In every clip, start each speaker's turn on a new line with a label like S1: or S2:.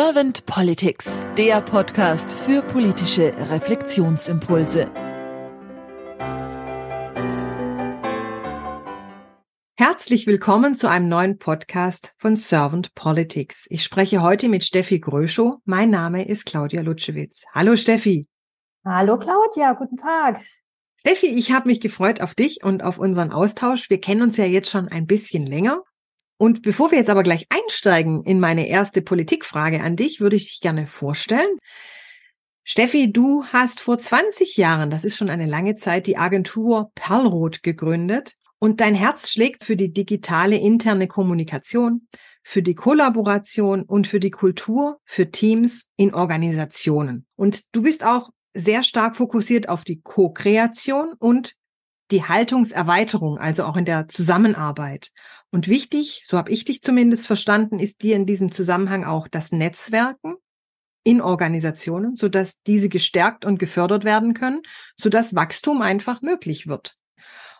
S1: Servant Politics, der Podcast für politische Reflexionsimpulse.
S2: Herzlich willkommen zu einem neuen Podcast von Servant Politics. Ich spreche heute mit Steffi Gröschow. Mein Name ist Claudia Lutschewitz. Hallo Steffi.
S3: Hallo Claudia, guten Tag.
S2: Steffi, ich habe mich gefreut auf dich und auf unseren Austausch. Wir kennen uns ja jetzt schon ein bisschen länger und bevor wir jetzt aber gleich einsteigen in meine erste Politikfrage an dich, würde ich dich gerne vorstellen. Steffi, du hast vor 20 Jahren, das ist schon eine lange Zeit, die Agentur Perlroth gegründet und dein Herz schlägt für die digitale interne Kommunikation, für die Kollaboration und für die Kultur, für Teams in Organisationen. Und du bist auch sehr stark fokussiert auf die Co-Kreation und die Haltungserweiterung, also auch in der Zusammenarbeit. Und wichtig, so habe ich dich zumindest verstanden, ist dir in diesem Zusammenhang auch das Netzwerken in Organisationen, sodass diese gestärkt und gefördert werden können, sodass Wachstum einfach möglich wird.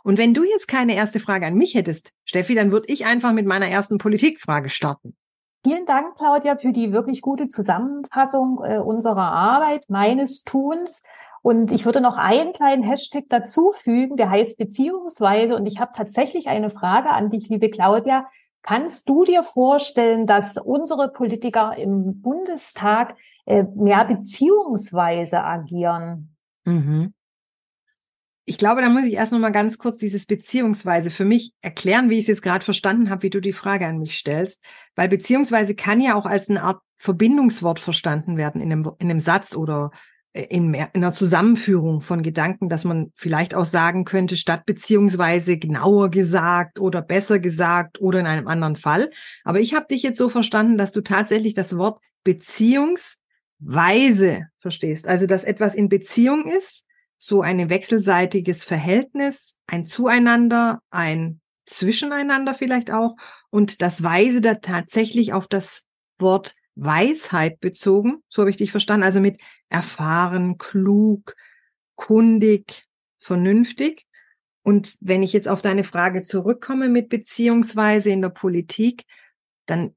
S2: Und wenn du jetzt keine erste Frage an mich hättest, Steffi, dann würde ich einfach mit meiner ersten Politikfrage starten.
S3: Vielen Dank, Claudia, für die wirklich gute Zusammenfassung äh, unserer Arbeit, meines Tuns. Und ich würde noch einen kleinen Hashtag dazufügen, der heißt beziehungsweise. Und ich habe tatsächlich eine Frage an dich, liebe Claudia. Kannst du dir vorstellen, dass unsere Politiker im Bundestag äh, mehr beziehungsweise agieren?
S2: Mhm. Ich glaube, da muss ich erst noch mal ganz kurz dieses beziehungsweise für mich erklären, wie ich es jetzt gerade verstanden habe, wie du die Frage an mich stellst. Weil beziehungsweise kann ja auch als eine Art Verbindungswort verstanden werden in einem, in einem Satz oder in, mehr, in einer Zusammenführung von Gedanken, dass man vielleicht auch sagen könnte, statt beziehungsweise genauer gesagt oder besser gesagt oder in einem anderen Fall. Aber ich habe dich jetzt so verstanden, dass du tatsächlich das Wort beziehungsweise verstehst. Also, dass etwas in Beziehung ist, so ein wechselseitiges Verhältnis, ein Zueinander, ein Zwischeneinander vielleicht auch und das Weise da tatsächlich auf das Wort Weisheit bezogen, so habe ich dich verstanden, also mit erfahren, klug, kundig, vernünftig. Und wenn ich jetzt auf deine Frage zurückkomme mit beziehungsweise in der Politik, dann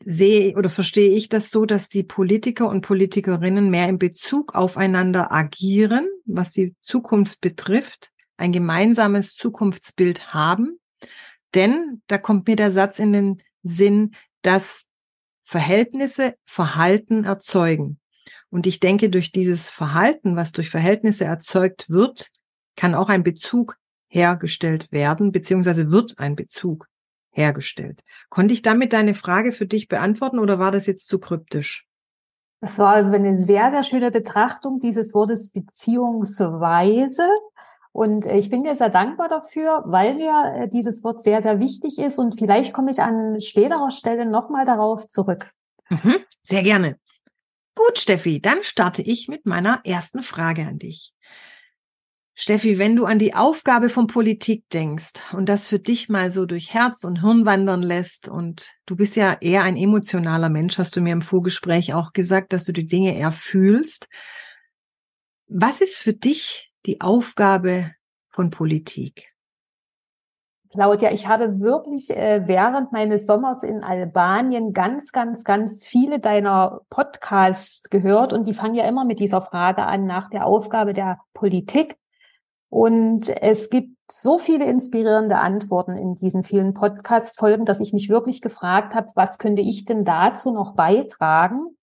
S2: sehe oder verstehe ich das so, dass die Politiker und Politikerinnen mehr in Bezug aufeinander agieren, was die Zukunft betrifft, ein gemeinsames Zukunftsbild haben. Denn da kommt mir der Satz in den Sinn, dass Verhältnisse Verhalten erzeugen. Und ich denke, durch dieses Verhalten, was durch Verhältnisse erzeugt wird, kann auch ein Bezug hergestellt werden, beziehungsweise wird ein Bezug hergestellt. Konnte ich damit deine Frage für dich beantworten oder war das jetzt zu kryptisch?
S3: Das war eine sehr, sehr schöne Betrachtung dieses Wortes beziehungsweise. Und äh, ich bin dir sehr dankbar dafür, weil mir äh, dieses Wort sehr, sehr wichtig ist. Und vielleicht komme ich an späterer Stelle nochmal darauf zurück.
S2: Mhm, sehr gerne. Gut, Steffi, dann starte ich mit meiner ersten Frage an dich. Steffi, wenn du an die Aufgabe von Politik denkst und das für dich mal so durch Herz und Hirn wandern lässt und du bist ja eher ein emotionaler Mensch, hast du mir im Vorgespräch auch gesagt, dass du die Dinge eher fühlst. Was ist für dich die Aufgabe von Politik?
S3: Claudia, ich habe wirklich äh, während meines Sommers in Albanien ganz, ganz, ganz viele deiner Podcasts gehört und die fangen ja immer mit dieser Frage an nach der Aufgabe der Politik. Und es gibt so viele inspirierende Antworten in diesen vielen Podcast-Folgen, dass ich mich wirklich gefragt habe, was könnte ich denn dazu noch beitragen?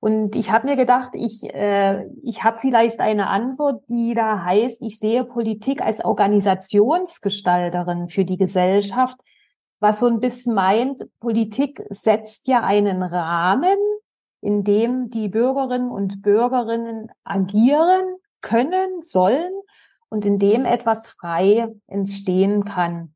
S3: Und ich habe mir gedacht, ich, äh, ich habe vielleicht eine Antwort, die da heißt, ich sehe Politik als Organisationsgestalterin für die Gesellschaft, was so ein bisschen meint, Politik setzt ja einen Rahmen, in dem die Bürgerinnen und Bürgerinnen agieren können, sollen und in dem etwas frei entstehen kann.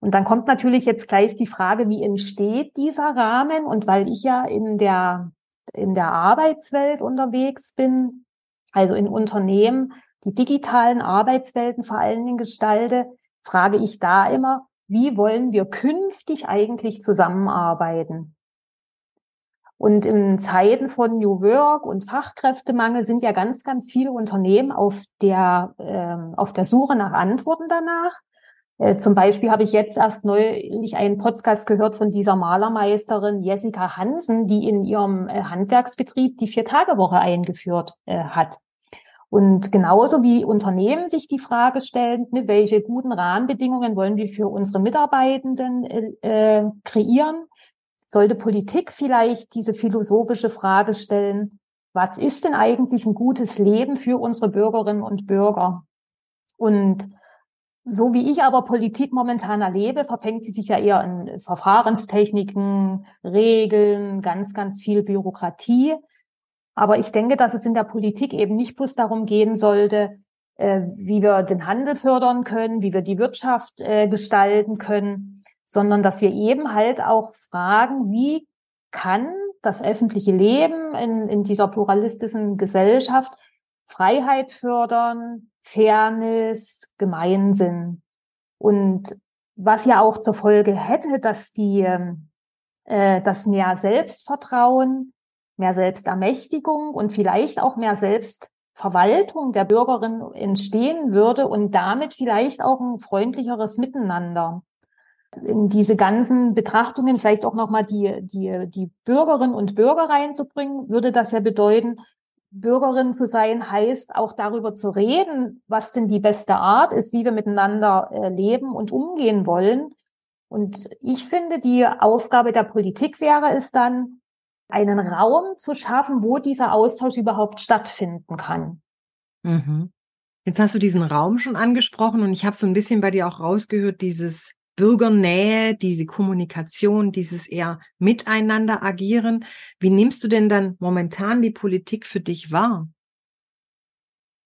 S3: Und dann kommt natürlich jetzt gleich die Frage, wie entsteht dieser Rahmen? Und weil ich ja in der in der Arbeitswelt unterwegs bin, also in Unternehmen, die digitalen Arbeitswelten vor allen Dingen gestalte, frage ich da immer, wie wollen wir künftig eigentlich zusammenarbeiten? Und in Zeiten von New Work und Fachkräftemangel sind ja ganz, ganz viele Unternehmen auf der, äh, auf der Suche nach Antworten danach. Äh, zum Beispiel habe ich jetzt erst neulich einen Podcast gehört von dieser Malermeisterin Jessica Hansen, die in ihrem äh, Handwerksbetrieb die Vier-Tage-Woche eingeführt äh, hat. Und genauso wie Unternehmen sich die Frage stellen, ne, welche guten Rahmenbedingungen wollen wir für unsere Mitarbeitenden äh, kreieren, sollte Politik vielleicht diese philosophische Frage stellen, was ist denn eigentlich ein gutes Leben für unsere Bürgerinnen und Bürger? Und so wie ich aber Politik momentan erlebe, verfängt sie sich ja eher in Verfahrenstechniken, Regeln, ganz, ganz viel Bürokratie. Aber ich denke, dass es in der Politik eben nicht bloß darum gehen sollte, äh, wie wir den Handel fördern können, wie wir die Wirtschaft äh, gestalten können, sondern dass wir eben halt auch fragen, wie kann das öffentliche Leben in, in dieser pluralistischen Gesellschaft Freiheit fördern, Fairness, Gemeinsinn. Und was ja auch zur Folge hätte, dass die, ähm, äh, dass mehr Selbstvertrauen, mehr Selbstermächtigung und vielleicht auch mehr Selbstverwaltung der Bürgerin entstehen würde und damit vielleicht auch ein freundlicheres Miteinander. In diese ganzen Betrachtungen vielleicht auch nochmal die, die, die Bürgerinnen und Bürger reinzubringen, würde das ja bedeuten, Bürgerin zu sein heißt auch darüber zu reden, was denn die beste Art ist, wie wir miteinander äh, leben und umgehen wollen. Und ich finde, die Aufgabe der Politik wäre es dann, einen Raum zu schaffen, wo dieser Austausch überhaupt stattfinden kann.
S2: Mhm. Jetzt hast du diesen Raum schon angesprochen und ich habe so ein bisschen bei dir auch rausgehört, dieses Bürgernähe, diese Kommunikation, dieses eher miteinander agieren. Wie nimmst du denn dann momentan die Politik für dich wahr?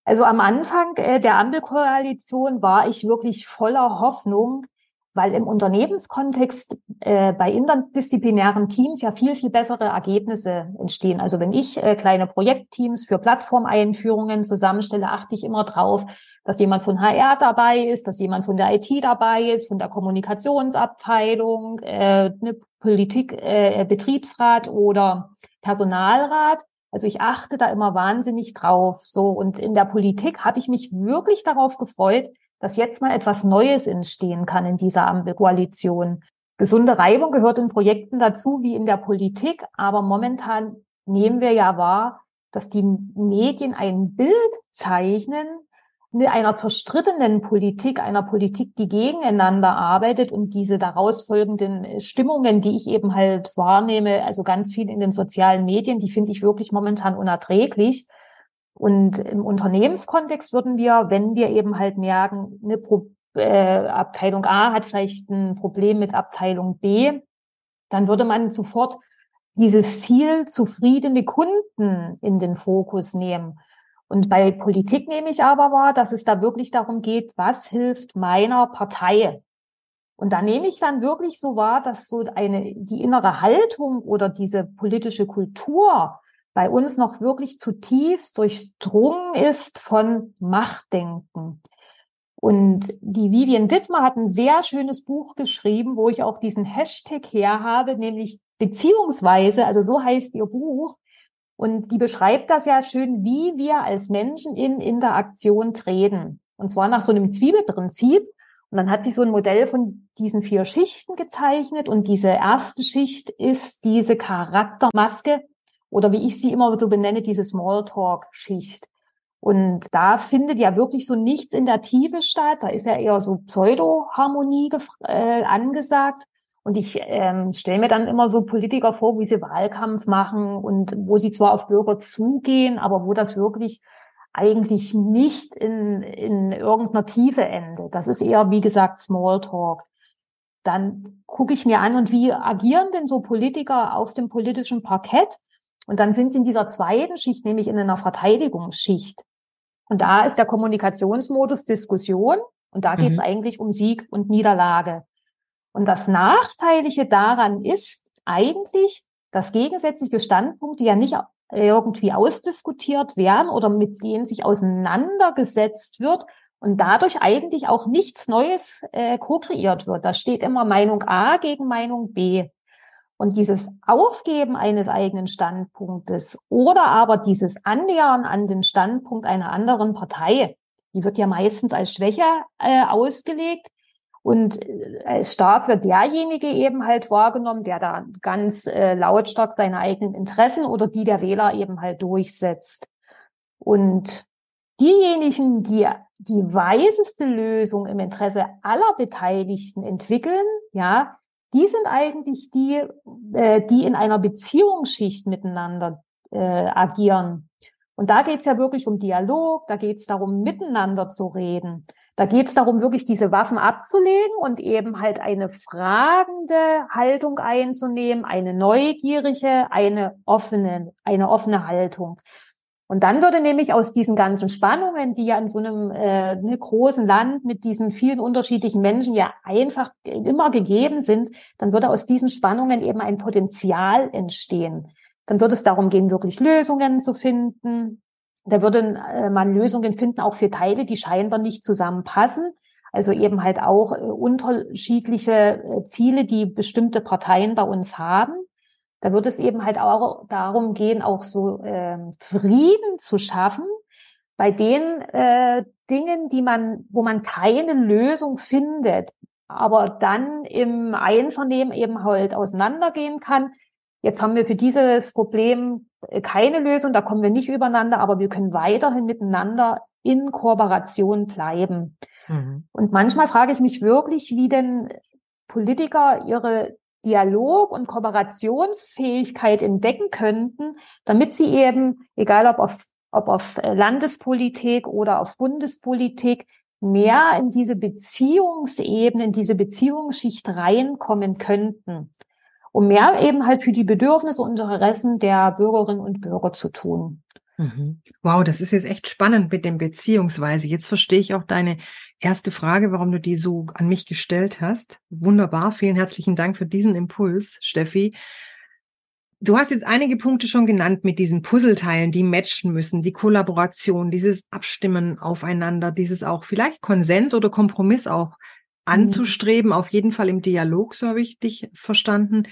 S3: Also am Anfang äh, der Ampelkoalition war ich wirklich voller Hoffnung, weil im Unternehmenskontext äh, bei interdisziplinären Teams ja viel, viel bessere Ergebnisse entstehen. Also wenn ich äh, kleine Projektteams für Plattformeinführungen zusammenstelle, achte ich immer drauf, dass jemand von HR dabei ist, dass jemand von der IT dabei ist, von der Kommunikationsabteilung, äh, eine Politik, äh, Betriebsrat oder Personalrat. Also ich achte da immer wahnsinnig drauf. So und in der Politik habe ich mich wirklich darauf gefreut, dass jetzt mal etwas Neues entstehen kann in dieser Ampelkoalition. Gesunde Reibung gehört in Projekten dazu wie in der Politik, aber momentan nehmen wir ja wahr, dass die Medien ein Bild zeichnen, einer zerstrittenen Politik, einer Politik, die gegeneinander arbeitet und diese daraus folgenden Stimmungen, die ich eben halt wahrnehme, also ganz viel in den sozialen Medien, die finde ich wirklich momentan unerträglich. Und im Unternehmenskontext würden wir, wenn wir eben halt merken, eine Pro äh, Abteilung A hat vielleicht ein Problem mit Abteilung B, dann würde man sofort dieses Ziel zufriedene Kunden in den Fokus nehmen. Und bei Politik nehme ich aber wahr, dass es da wirklich darum geht, was hilft meiner Partei? Und da nehme ich dann wirklich so wahr, dass so eine, die innere Haltung oder diese politische Kultur bei uns noch wirklich zutiefst durchdrungen ist von Machtdenken. Und die Vivian Dittmar hat ein sehr schönes Buch geschrieben, wo ich auch diesen Hashtag her habe, nämlich beziehungsweise, also so heißt ihr Buch, und die beschreibt das ja schön, wie wir als Menschen in Interaktion treten. Und zwar nach so einem Zwiebelprinzip. Und dann hat sich so ein Modell von diesen vier Schichten gezeichnet. Und diese erste Schicht ist diese Charaktermaske oder wie ich sie immer so benenne, diese Smalltalk-Schicht. Und da findet ja wirklich so nichts in der Tiefe statt. Da ist ja eher so Pseudo-Harmonie äh, angesagt. Und ich ähm, stelle mir dann immer so Politiker vor, wie sie Wahlkampf machen und wo sie zwar auf Bürger zugehen, aber wo das wirklich eigentlich nicht in, in irgendeiner Tiefe endet. Das ist eher, wie gesagt, Smalltalk. Dann gucke ich mir an, und wie agieren denn so Politiker auf dem politischen Parkett? Und dann sind sie in dieser zweiten Schicht, nämlich in einer Verteidigungsschicht. Und da ist der Kommunikationsmodus Diskussion. Und da geht es mhm. eigentlich um Sieg und Niederlage. Und das Nachteilige daran ist eigentlich, dass gegensätzliche Standpunkte ja nicht irgendwie ausdiskutiert werden oder mit denen sich auseinandergesetzt wird und dadurch eigentlich auch nichts Neues äh, ko-kreiert wird. Da steht immer Meinung A gegen Meinung B. Und dieses Aufgeben eines eigenen Standpunktes oder aber dieses Annähern an den Standpunkt einer anderen Partei, die wird ja meistens als Schwäche äh, ausgelegt, Und äh, stark wird derjenige eben halt wahrgenommen, der da ganz äh, lautstark seine eigenen Interessen oder die der Wähler eben halt durchsetzt. Und diejenigen, die die weiseste Lösung im Interesse aller Beteiligten entwickeln, ja, die sind eigentlich die, äh, die in einer Beziehungsschicht miteinander äh, agieren. Und da geht's ja wirklich um Dialog, da geht's darum, miteinander zu reden. Da geht's darum, wirklich diese Waffen abzulegen und eben halt eine fragende Haltung einzunehmen, eine neugierige, eine offene, eine offene Haltung. Und dann würde nämlich aus diesen ganzen Spannungen, die ja in so einem äh, ne, großen Land mit diesen vielen unterschiedlichen Menschen ja einfach immer gegeben sind, dann würde aus diesen Spannungen eben ein Potenzial entstehen. Dann würde es darum gehen, wirklich Lösungen zu finden. Da würde äh, man Lösungen finden, auch für Teile, die scheinbar nicht zusammenpassen. Also eben halt auch äh, unterschiedliche äh, Ziele, die bestimmte Parteien bei uns haben. Da wird es eben halt auch darum gehen, auch so äh, Frieden zu schaffen bei den äh, Dingen, die man, wo man keine Lösung findet, aber dann im Einvernehmen eben halt auseinandergehen kann. Jetzt haben wir für dieses Problem äh, keine Lösung, da kommen wir nicht übereinander, aber wir können weiterhin miteinander in Kooperation bleiben. Mhm. Und manchmal frage ich mich wirklich, wie denn Politiker ihre Dialog- und Kooperationsfähigkeit entdecken könnten, damit sie eben, egal ob auf, ob auf Landespolitik oder auf Bundespolitik, mehr in diese Beziehungsebene, in diese Beziehungsschicht reinkommen könnten, um mehr eben halt für die Bedürfnisse und Interessen der Bürgerinnen und Bürger zu tun.
S2: Mhm. Wow, das ist jetzt echt spannend mit dem Beziehungsweise. Jetzt verstehe ich auch deine erste Frage, warum du die so an mich gestellt hast. Wunderbar. Vielen herzlichen Dank für diesen Impuls, Steffi. Du hast jetzt einige Punkte schon genannt mit diesen Puzzleteilen, die matchen müssen, die Kollaboration, dieses Abstimmen aufeinander, dieses auch vielleicht Konsens oder Kompromiss auch mhm. anzustreben, mhm. auf jeden Fall im Dialog, so habe ich dich verstanden.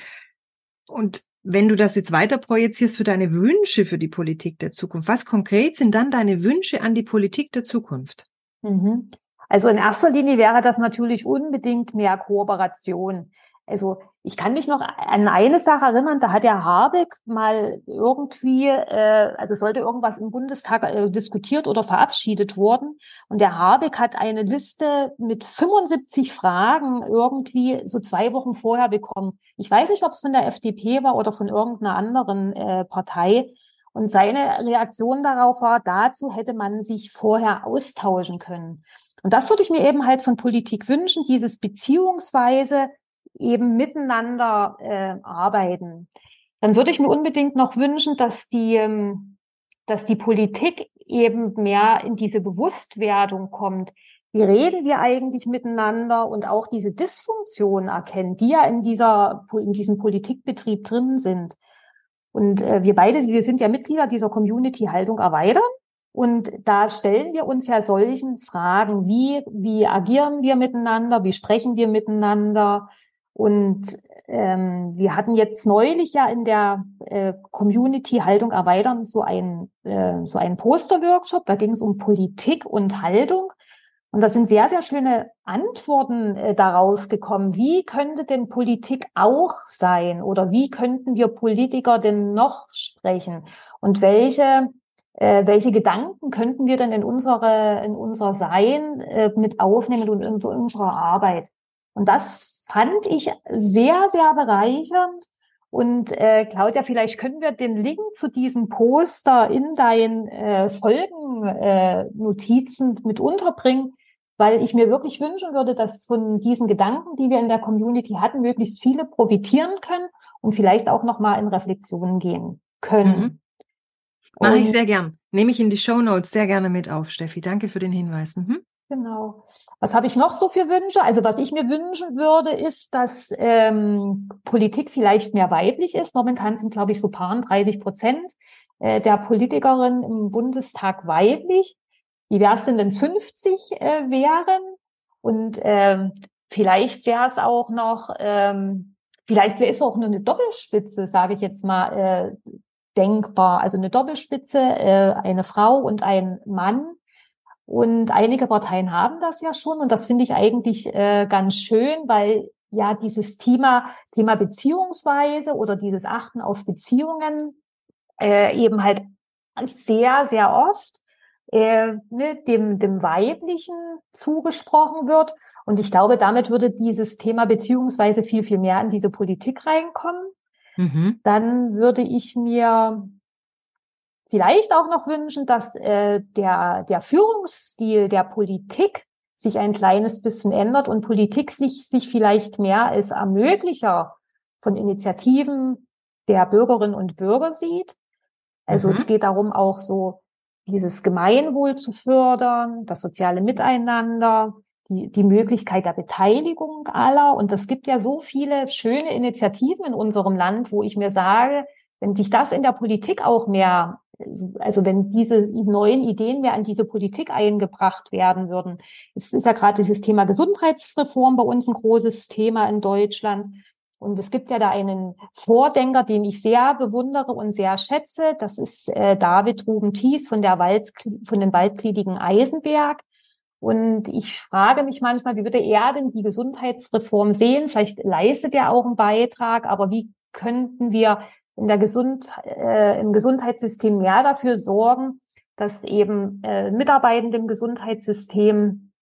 S2: Und wenn du das jetzt weiter projizierst für deine Wünsche für die Politik der Zukunft, was konkret sind dann deine Wünsche an die Politik der Zukunft?
S3: Mhm. Also in erster Linie wäre das natürlich unbedingt mehr Kooperation. Also ich kann mich noch an eine Sache erinnern, da hat der Habeck mal irgendwie, äh, also sollte irgendwas im Bundestag äh, diskutiert oder verabschiedet worden. Und der Habeck hat eine Liste mit 75 Fragen irgendwie so zwei Wochen vorher bekommen. Ich weiß nicht, ob es von der FDP war oder von irgendeiner anderen äh, Partei. Und seine Reaktion darauf war, dazu hätte man sich vorher austauschen können. Und das würde ich mir eben halt von Politik wünschen, dieses beziehungsweise eben miteinander äh, arbeiten. Dann würde ich mir unbedingt noch wünschen, dass die, ähm, dass die Politik eben mehr in diese Bewusstwerdung kommt. Wie reden wir eigentlich miteinander und auch diese Dysfunktionen erkennen, die ja in dieser, in diesem Politikbetrieb drin sind. Und äh, wir beide, wir sind ja Mitglieder dieser Community Haltung erweitern. Und da stellen wir uns ja solchen Fragen, wie, wie agieren wir miteinander, wie sprechen wir miteinander, und ähm, wir hatten jetzt neulich ja in der äh, Community Haltung erweitern so ein äh, so ein Poster-Workshop. Da ging es um Politik und Haltung. Und da sind sehr, sehr schöne Antworten äh, darauf gekommen. Wie könnte denn Politik auch sein? Oder wie könnten wir Politiker denn noch sprechen? Und welche, äh, welche Gedanken könnten wir denn in unsere, in unser Sein äh, mit aufnehmen und in unserer Arbeit? Und das fand ich sehr, sehr bereichernd. Und äh, Claudia, vielleicht können wir den Link zu diesem Poster in deinen äh, Folgennotizen äh, mit unterbringen, weil ich mir wirklich wünschen würde, dass von diesen Gedanken, die wir in der Community hatten, möglichst viele profitieren können und vielleicht auch nochmal in Reflexionen gehen können. Mhm.
S2: Mache ich sehr gern. Nehme ich in die Show Notes sehr gerne mit auf, Steffi. Danke für den Hinweis. Mhm.
S3: Genau. Was habe ich noch so für Wünsche? Also was ich mir wünschen würde, ist, dass ähm, Politik vielleicht mehr weiblich ist. Momentan sind, glaube ich, so paar 30 Prozent äh, der Politikerinnen im Bundestag weiblich. Wie wäre es denn, wenn es 50 äh, wären? Und ähm, vielleicht wäre es auch noch, ähm, vielleicht wäre es auch nur eine Doppelspitze, sage ich jetzt mal, äh, denkbar. Also eine Doppelspitze, äh, eine Frau und ein Mann Und einige Parteien haben das ja schon. Und das finde ich eigentlich äh, ganz schön, weil ja dieses Thema, Thema Beziehungsweise oder dieses Achten auf Beziehungen äh, eben halt sehr, sehr oft äh, ne, dem, dem Weiblichen zugesprochen wird. Und ich glaube, damit würde dieses Thema beziehungsweise viel, viel mehr in diese Politik reinkommen. Mhm. Dann würde ich mir vielleicht auch noch wünschen, dass äh, der, der Führungsstil der Politik sich ein kleines bisschen ändert und Politik sich, sich vielleicht mehr als Ermöglicher von Initiativen der Bürgerinnen und Bürger sieht. Also mhm. es geht darum, auch so dieses Gemeinwohl zu fördern, das soziale Miteinander, die, die Möglichkeit der Beteiligung aller. Und es gibt ja so viele schöne Initiativen in unserem Land, wo ich mir sage, wenn sich das in der Politik auch mehr, also wenn diese neuen Ideen mehr an diese Politik eingebracht werden würden. Es ist ja gerade dieses Thema Gesundheitsreform bei uns ein großes Thema in Deutschland. Und es gibt ja da einen Vordenker, den ich sehr bewundere und sehr schätze. Das ist äh, David Ruben Thies von der Wald, von den Waldgliedigen Eisenberg. Und ich frage mich manchmal, wie würde er denn die Gesundheitsreform sehen? Vielleicht leistet er auch einen Beitrag, aber wie könnten wir in der Gesund, äh, im Gesundheitssystem mehr dafür sorgen, dass eben äh, Mitarbeitende im Gesundheitssystem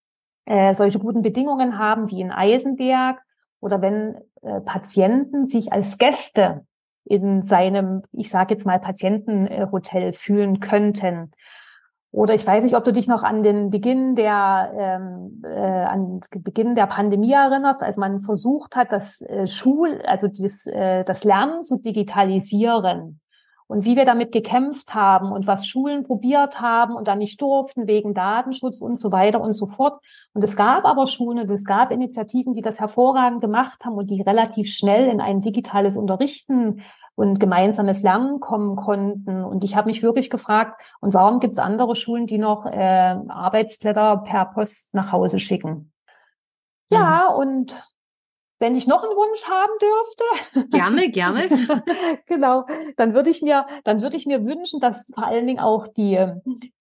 S3: äh, solche guten Bedingungen haben wie in Eisenberg oder wenn Patienten sich als Gäste in seinem, ich sage jetzt mal, Patientenhotel fühlen könnten. Oder ich weiß nicht, ob du dich noch an den Beginn der ähm, äh, an Beginn der Pandemie erinnerst, als man versucht hat, das äh, Schul, also das, äh, das Lernen zu digitalisieren und wie wir damit gekämpft haben und was Schulen probiert haben und dann nicht durften wegen Datenschutz und so weiter und so fort. Und es gab aber Schulen und es gab Initiativen, die das hervorragend gemacht haben und die relativ schnell in ein digitales Unterrichten und gemeinsames Lernen kommen konnten. Und ich habe mich wirklich gefragt, und warum gibt es andere Schulen, die noch äh, Arbeitsblätter per Post nach Hause schicken? Ja, mhm. und wenn ich noch einen Wunsch haben dürfte.
S2: Gerne, gerne.
S3: genau. Dann würde ich mir, dann würde ich mir wünschen, dass vor allen Dingen auch die,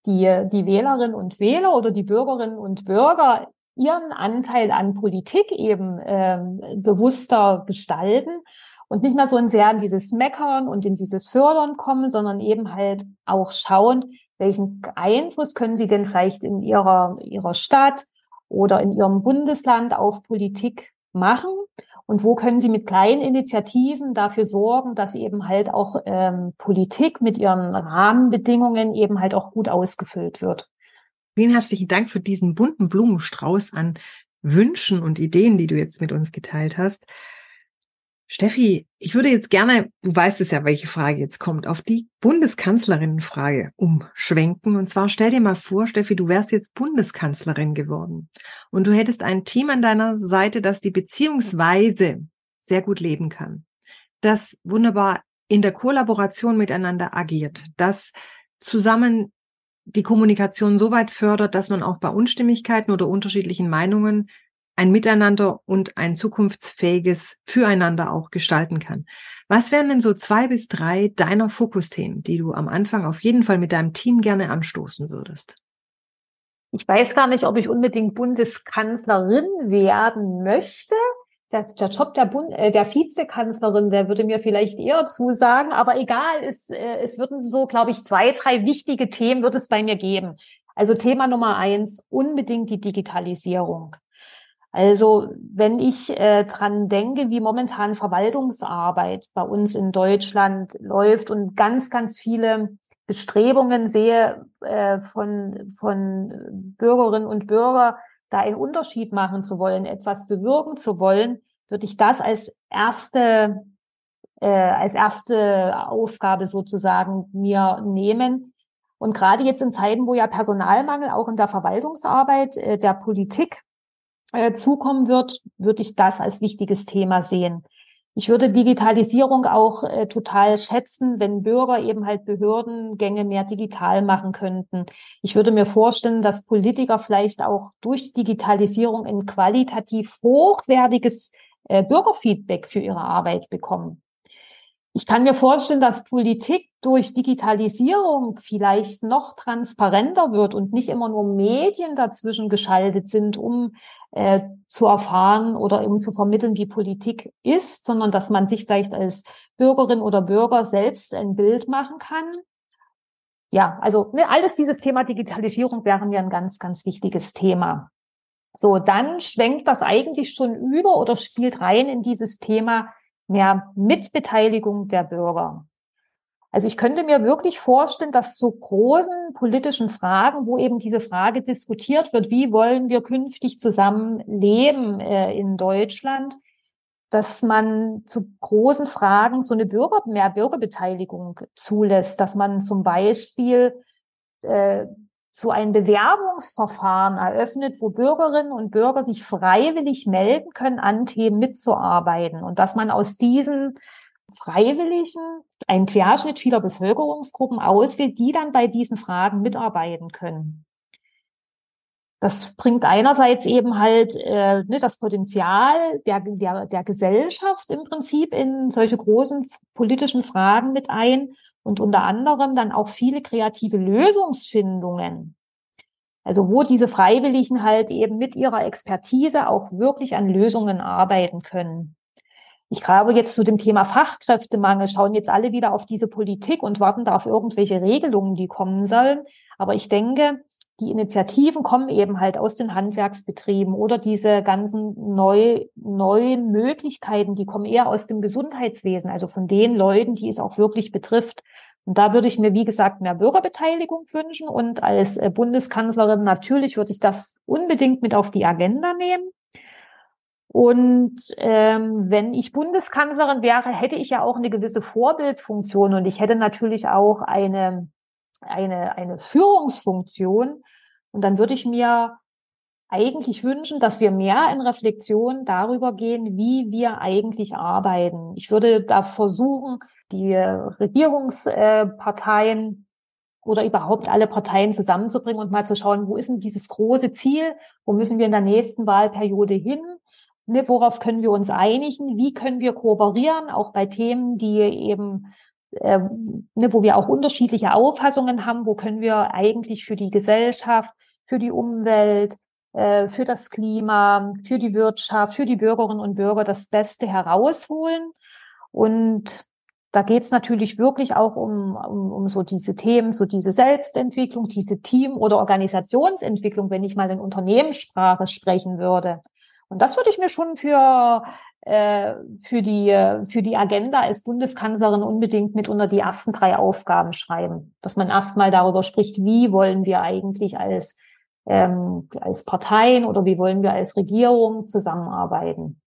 S3: die, die Wählerinnen und Wähler oder die Bürgerinnen und Bürger ihren Anteil an Politik eben ähm, bewusster gestalten und nicht mehr so sehr in dieses Meckern und in dieses Fördern kommen, sondern eben halt auch schauen, welchen Einfluss können sie denn vielleicht in ihrer, ihrer Stadt oder in ihrem Bundesland auf Politik machen und wo können sie mit kleinen Initiativen dafür sorgen, dass eben halt auch ähm, Politik mit ihren Rahmenbedingungen eben halt auch gut ausgefüllt wird.
S2: Vielen herzlichen Dank für diesen bunten Blumenstrauß an Wünschen und Ideen, die du jetzt mit uns geteilt hast. Steffi, ich würde jetzt gerne, du weißt es ja, welche Frage jetzt kommt, auf die Bundeskanzlerinnenfrage umschwenken. Und zwar stell dir mal vor, Steffi, du wärst jetzt Bundeskanzlerin geworden. Und du hättest ein Team an deiner Seite, das die Beziehungsweise sehr gut leben kann, das wunderbar in der Kollaboration miteinander agiert, das zusammen die Kommunikation so weit fördert, dass man auch bei Unstimmigkeiten oder unterschiedlichen Meinungen ein Miteinander und ein zukunftsfähiges Füreinander auch gestalten kann. Was wären denn so zwei bis drei deiner Fokusthemen, die du am Anfang auf jeden Fall mit deinem Team gerne anstoßen würdest?
S3: Ich weiß gar nicht, ob ich unbedingt Bundeskanzlerin werden möchte. Der, der Job der, Bund, äh, der Vizekanzlerin, der würde mir vielleicht eher zusagen, aber egal, es, äh, es würden so, glaube ich, zwei, drei wichtige Themen wird es bei mir geben. Also Thema Nummer eins, unbedingt die Digitalisierung. Also wenn ich äh, dran denke, wie momentan Verwaltungsarbeit bei uns in Deutschland läuft und ganz, ganz viele Bestrebungen sehe äh, von, von Bürgerinnen und Bürger, da einen Unterschied machen zu wollen, etwas bewirken zu wollen, würde ich das als erste, äh, als erste Aufgabe sozusagen mir nehmen. Und gerade jetzt in Zeiten, wo ja Personalmangel auch in der Verwaltungsarbeit äh, der Politik äh, zukommen wird, würde ich das als wichtiges Thema sehen. Ich würde Digitalisierung auch äh, total schätzen, wenn Bürger eben halt Behördengänge mehr digital machen könnten. Ich würde mir vorstellen, dass Politiker vielleicht auch durch Digitalisierung ein qualitativ hochwertiges äh, Bürgerfeedback für ihre Arbeit bekommen. Ich kann mir vorstellen, dass Politik durch Digitalisierung vielleicht noch transparenter wird und nicht immer nur Medien dazwischen geschaltet sind, um äh, zu erfahren oder um zu vermitteln, wie Politik ist, sondern dass man sich vielleicht als Bürgerin oder Bürger selbst ein Bild machen kann. Ja, also ne, alles dieses Thema Digitalisierung wäre mir ein ganz, ganz wichtiges Thema. So, dann schwenkt das eigentlich schon über oder spielt rein in dieses Thema mehr Mitbeteiligung der Bürger. Also ich könnte mir wirklich vorstellen, dass zu großen politischen Fragen, wo eben diese Frage diskutiert wird, wie wollen wir künftig zusammen leben äh, in Deutschland, dass man zu großen Fragen so eine Bürger, mehr Bürgerbeteiligung zulässt, dass man zum Beispiel äh, so ein Bewerbungsverfahren eröffnet, wo Bürgerinnen und Bürger sich freiwillig melden können, an Themen mitzuarbeiten und dass man aus diesen Freiwilligen einen Querschnitt vieler Bevölkerungsgruppen auswählt, die dann bei diesen Fragen mitarbeiten können. Das bringt einerseits eben halt äh, ne, das Potenzial der, der, der Gesellschaft im Prinzip in solche großen politischen Fragen mit ein und unter anderem dann auch viele kreative Lösungsfindungen. Also wo diese Freiwilligen halt eben mit ihrer Expertise auch wirklich an Lösungen arbeiten können. Ich glaube jetzt zu dem Thema Fachkräftemangel schauen jetzt alle wieder auf diese Politik und warten da auf irgendwelche Regelungen, die kommen sollen. Aber ich denke, die Initiativen kommen eben halt aus den Handwerksbetrieben oder diese ganzen neu, neuen Möglichkeiten, die kommen eher aus dem Gesundheitswesen, also von den Leuten, die es auch wirklich betrifft. Und da würde ich mir, wie gesagt, mehr Bürgerbeteiligung wünschen. Und als äh, Bundeskanzlerin natürlich würde ich das unbedingt mit auf die Agenda nehmen. Und ähm, wenn ich Bundeskanzlerin wäre, hätte ich ja auch eine gewisse Vorbildfunktion und ich hätte natürlich auch eine eine, eine Führungsfunktion. Und dann würde ich mir eigentlich wünschen, dass wir mehr in Reflexion darüber gehen, wie wir eigentlich arbeiten. Ich würde da versuchen, die Regierungsparteien oder überhaupt alle Parteien zusammenzubringen und mal zu schauen, wo ist denn dieses große Ziel? Wo müssen wir in der nächsten Wahlperiode hin? Ne, worauf können wir uns einigen? Wie können wir kooperieren? Auch bei Themen, die eben äh, ne, wo wir auch unterschiedliche Auffassungen haben, wo können wir eigentlich für die Gesellschaft, für die Umwelt, äh, für das Klima, für die Wirtschaft, für die Bürgerinnen und Bürger das Beste herausholen. Und da geht es natürlich wirklich auch um, um, um so diese Themen, so diese Selbstentwicklung, diese Team- oder Organisationsentwicklung, wenn ich mal in Unternehmenssprache sprechen würde. Und das würde ich mir schon für, für, die, für die Agenda als Bundeskanzlerin unbedingt mit unter die ersten drei Aufgaben schreiben. Dass man erstmal darüber spricht, wie wollen wir eigentlich als, ähm, als Parteien oder wie wollen wir als Regierung zusammenarbeiten.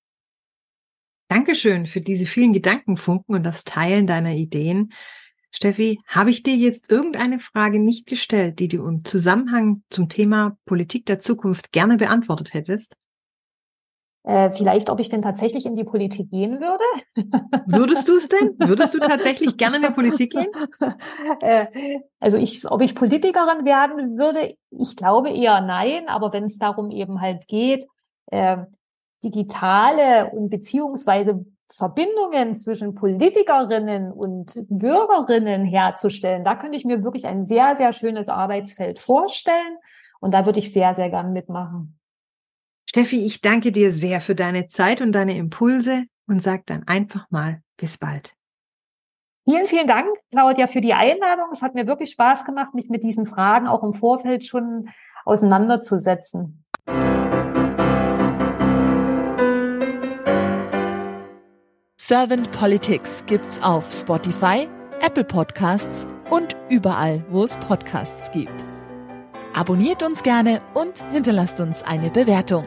S2: Dankeschön für diese vielen Gedankenfunken und das Teilen deiner Ideen. Steffi, habe ich dir jetzt irgendeine Frage nicht gestellt, die du im Zusammenhang zum Thema Politik der Zukunft gerne beantwortet hättest?
S3: Äh, vielleicht, ob ich denn tatsächlich in die Politik gehen würde.
S2: Würdest du es denn? Würdest du tatsächlich gerne in die Politik gehen?
S3: Äh, also ich, ob ich Politikerin werden würde, ich glaube eher nein, aber wenn es darum eben halt geht, äh, digitale und beziehungsweise Verbindungen zwischen Politikerinnen und Bürgerinnen herzustellen, da könnte ich mir wirklich ein sehr, sehr schönes Arbeitsfeld vorstellen. Und da würde ich sehr, sehr gern mitmachen.
S2: Steffi, ich danke dir sehr für deine Zeit und deine Impulse und sag dann einfach mal bis bald.
S3: Vielen, vielen Dank, Claudia, für die Einladung. Es hat mir wirklich Spaß gemacht, mich mit diesen Fragen auch im Vorfeld schon auseinanderzusetzen.
S1: Servant Politics gibt's auf Spotify, Apple Podcasts und überall, wo es Podcasts gibt. Abonniert uns gerne und hinterlasst uns eine Bewertung.